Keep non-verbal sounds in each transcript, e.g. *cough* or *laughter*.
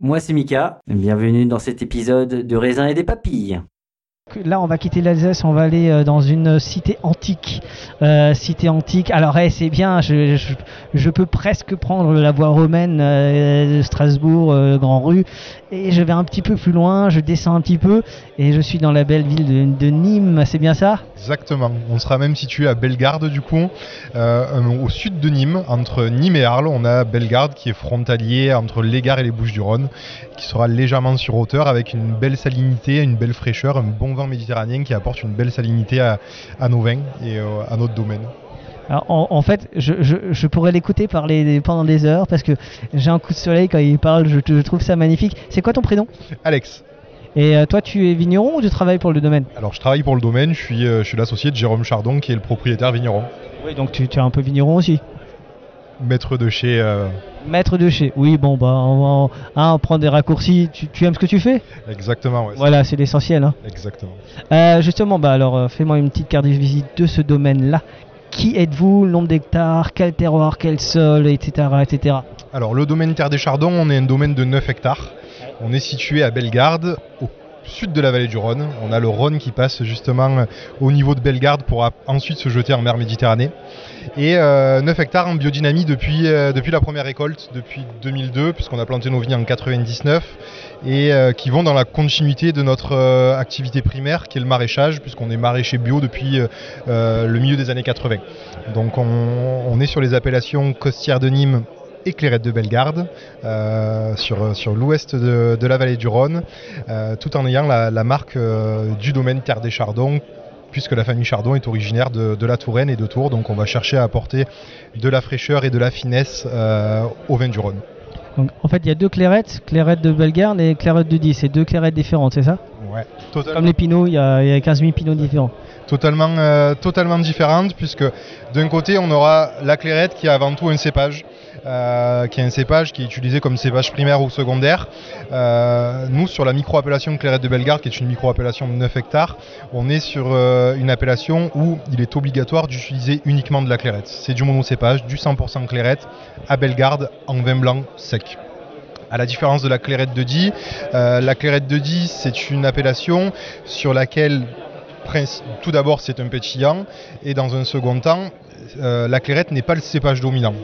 Moi c'est Mika, bienvenue dans cet épisode de raisin et des papilles. Là, on va quitter l'Alsace, on va aller euh, dans une cité antique. Euh, cité antique. Alors, eh, c'est bien, je, peux presque prendre la voie romaine euh, de Strasbourg, Grand Rue, et je vais un petit peu plus loin, je descends un petit peu, et je suis dans la belle ville de, Nîmes, c'est bien ça? Exactement. On sera même situé à Bellegarde du coup, au sud de Nîmes, entre Nîmes et Arles. On a Bellegarde qui est frontalier entre l'Égard et les Bouches-du-Rhône, qui sera légèrement sur hauteur avec une belle salinité, une belle fraîcheur, un bon méditerranéen qui apporte une belle salinité à, à nos vins et euh, à notre domaine. Alors, en, en fait, je, je, je pourrais l'écouter parler pendant des heures parce que j'ai un coup de soleil quand il parle, je, je trouve ça magnifique. C'est quoi ton prénom? Alex, Et euh, toi, tu es vigneron ou tu travailles pour le domaine? Alors je travaille pour le domaine, je suis, euh, je suis l'associé de Jérôme Chardon qui est le propriétaire vigneron, Oui, donc tu, tu es un peu vigneron aussi. Maître de chez... euh, Maître de chez. Oui, bon, bah, on hein, on prend des raccourcis. Tu, tu aimes ce que tu fais? Exactement, ouais. Voilà, c'est l'essentiel. hein. Exactement. Euh, justement, bah, alors, euh, fais-moi une petite carte de visite de ce domaine-là. Qui êtes-vous? Nombre d'hectares? Quel terroir? Quel sol? Etc. etc. Alors le domaine Terre des Chardons, on est un domaine de 9 hectares. On est situé à Bellegarde, au sud de la vallée du Rhône. On a le Rhône qui passe justement euh, au niveau de Bellegarde pour ensuite se jeter en mer Méditerranée. Et euh, 9 hectares en biodynamie depuis, euh, depuis la première récolte, depuis 2002, puisqu'on a planté nos vignes en 99, et euh, qui vont dans la continuité de notre euh, activité primaire, qui est le maraîchage, puisqu'on est maraîcher bio depuis euh, euh, le milieu des années 80. Donc on, on est sur les appellations costières de Nîmes et Clairette de Bellegarde, euh, sur, sur l'ouest de, de la vallée du Rhône, euh, tout en ayant la, la marque euh, du domaine Terre des Chardons, puisque la famille Chardon est originaire de, de la Touraine et de Tours, donc on va chercher à apporter de la fraîcheur et de la finesse euh, au vin du Rhône. Donc, en fait, il y a deux clairettes Clairette de Bellegarde et Clairette de 10. C'est deux clairettes différentes, c'est ça? Ouais, totalement. Comme les pinots, il y, a, il y a 15 000 pinots différents. totalement, euh, totalement différente, puisque d'un côté, on aura la clairette qui est avant tout un cépage, euh, qui est un cépage qui est utilisé comme cépage primaire ou secondaire. Euh, nous, sur la micro-appellation Clairette de Bellegarde, qui est une micro-appellation de 9 hectares, on est sur euh, une appellation où il est obligatoire d'utiliser uniquement de la clairette. C'est du monocépage, du 100% clairette, à Bellegarde, en vin blanc sec. À la différence de la clairette de Die, la clairette de Die, c'est une appellation sur laquelle tout d'abord c'est un pétillant et dans un second temps euh, la clairette n'est pas le cépage dominant.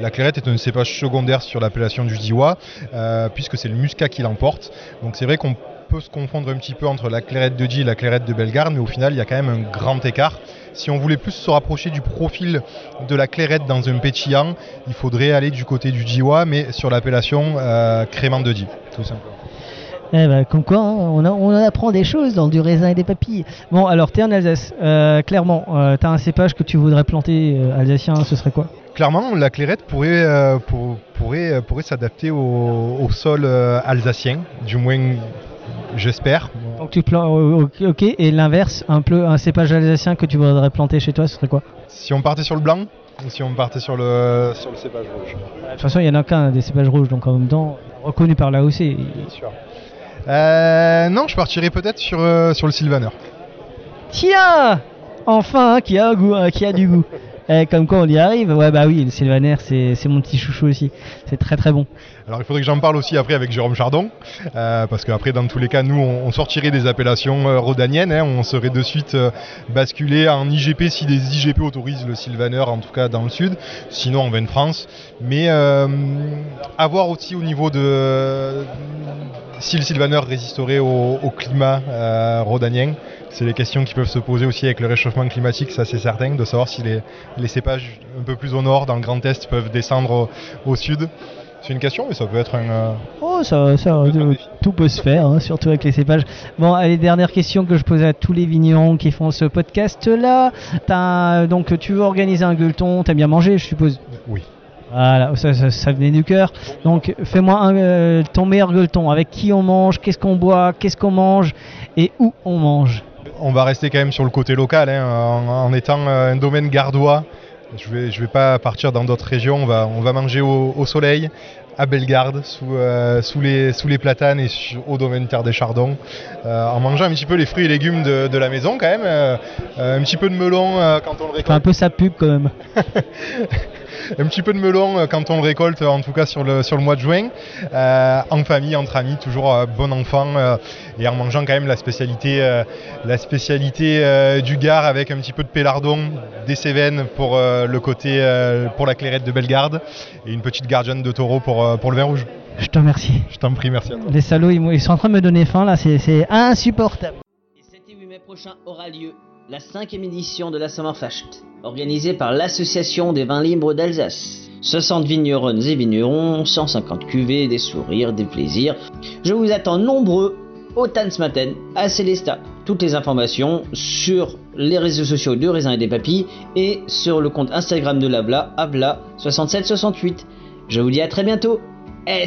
La clairette est un cépage secondaire sur l'appellation du Diois euh, puisque c'est le muscat qui l'emporte. Donc c'est vrai qu'on peut se confondre un petit peu entre la clairette de Die et la clairette de Bellegarde mais au final il y a quand même un grand écart. Si on voulait plus se rapprocher du profil de la clairette dans un pétillant, il faudrait aller du côté du Diois mais sur l'appellation euh, crément de Die tout simplement. Eh ben, comme quoi, hein, on, a- on en apprend des choses dans du raisin et des papilles. Bon, alors, t'es en Alsace. Euh, clairement, euh, t'as un cépage que tu voudrais planter euh, alsacien, ce serait quoi? Clairement, la clairette pourrait, euh, pour- pourrait, pourrait s'adapter au, au sol alsacien, du moins j'espère. Donc, tu plantes. ok. Et l'inverse, un peu un cépage alsacien que tu voudrais planter chez toi, ce serait quoi? Si on partait sur le blanc ou si on partait sur le, sur le cépage rouge De toute façon, il y en a qu'un des cépages rouges, donc en même temps, reconnu par l'AOC. Bien sûr. Euh, non, je partirais peut-être sur, euh, sur le Sylvaner. Tiens Enfin, qui a goût, qui a du goût. Eh, comme quoi on y arrive. Ouais, bah oui, le Sylvaner, c'est mon petit chouchou aussi. C'est très très bon. Alors il faudrait que j'en parle aussi après avec Jérôme Chardon, euh, parce qu'après dans tous les cas nous on, sortirait des appellations euh, rhodaniennes, hein, on serait de suite euh, basculé en IGP si des IGP autorisent le Sylvaner en tout cas dans le sud, sinon en vin de France. Mais euh, à voir aussi au niveau de si le Sylvaner résisterait au, au climat euh, rhodanien. C'est les questions qui peuvent se poser aussi avec le réchauffement climatique, ça c'est certain, de savoir si les, les cépages un peu plus au nord, dans le Grand Est, peuvent descendre au, au sud. C'est une question, mais ça peut être un. euh, Oh, ça, ça euh, tout peut se faire, hein, surtout avec les cépages. Bon, allez, dernière question que je pose à tous les vignerons qui font ce podcast-là. T'as- Donc, tu veux organiser un gueuleton, t'aimes bien manger, je suppose? Oui. Voilà, ça, ça, ça venait du cœur. Donc, fais-moi euh, ton meilleur gueuleton. Avec qui on mange, qu'est-ce qu'on boit, qu'est-ce qu'on mange et où on mange? On va rester quand même sur le côté local, hein, en, en étant euh, un domaine gardois. Je vais, je vais pas partir dans d'autres régions. On va, on va manger au, au soleil, à Bellegarde, sous, euh, sous, les, sous les platanes et au domaine Terre des Chardons, euh, en mangeant un petit peu les fruits et légumes de, de la maison quand même. euh, un petit peu de melon quand on le Fais un récolte. peu sa pub quand même. *laughs* un petit peu de melon euh, quand on le récolte, en tout cas sur le, sur le mois de juin, euh, en famille, entre amis, toujours euh, bon enfant, euh, et en mangeant quand même la spécialité, euh, la spécialité euh, du Gard avec un petit peu de pélardon, des Cévennes pour euh, le côté, euh, pour la clairette de Bellegarde, et une petite gardienne de taureau pour, pour le vin rouge. Je te remercie. Je t'en prie, merci à toi. Les salauds, ils, sont en train de me donner faim là, c'est c'est insupportable. Et 7 et 8 mai prochain aura lieu la cinquième édition de la Sommerfest, organisée par l'Association des vins libres d'Alsace. 60 vigneronnes et vignerons, 150 cuvées, des sourires, des plaisirs. Je vous attends nombreux au Tanzmatten à Célestat. Toutes les informations sur les réseaux sociaux de Raisin et des Papilles et sur le compte Instagram de l'Abla, Abla6768. Je vous dis à très bientôt. Es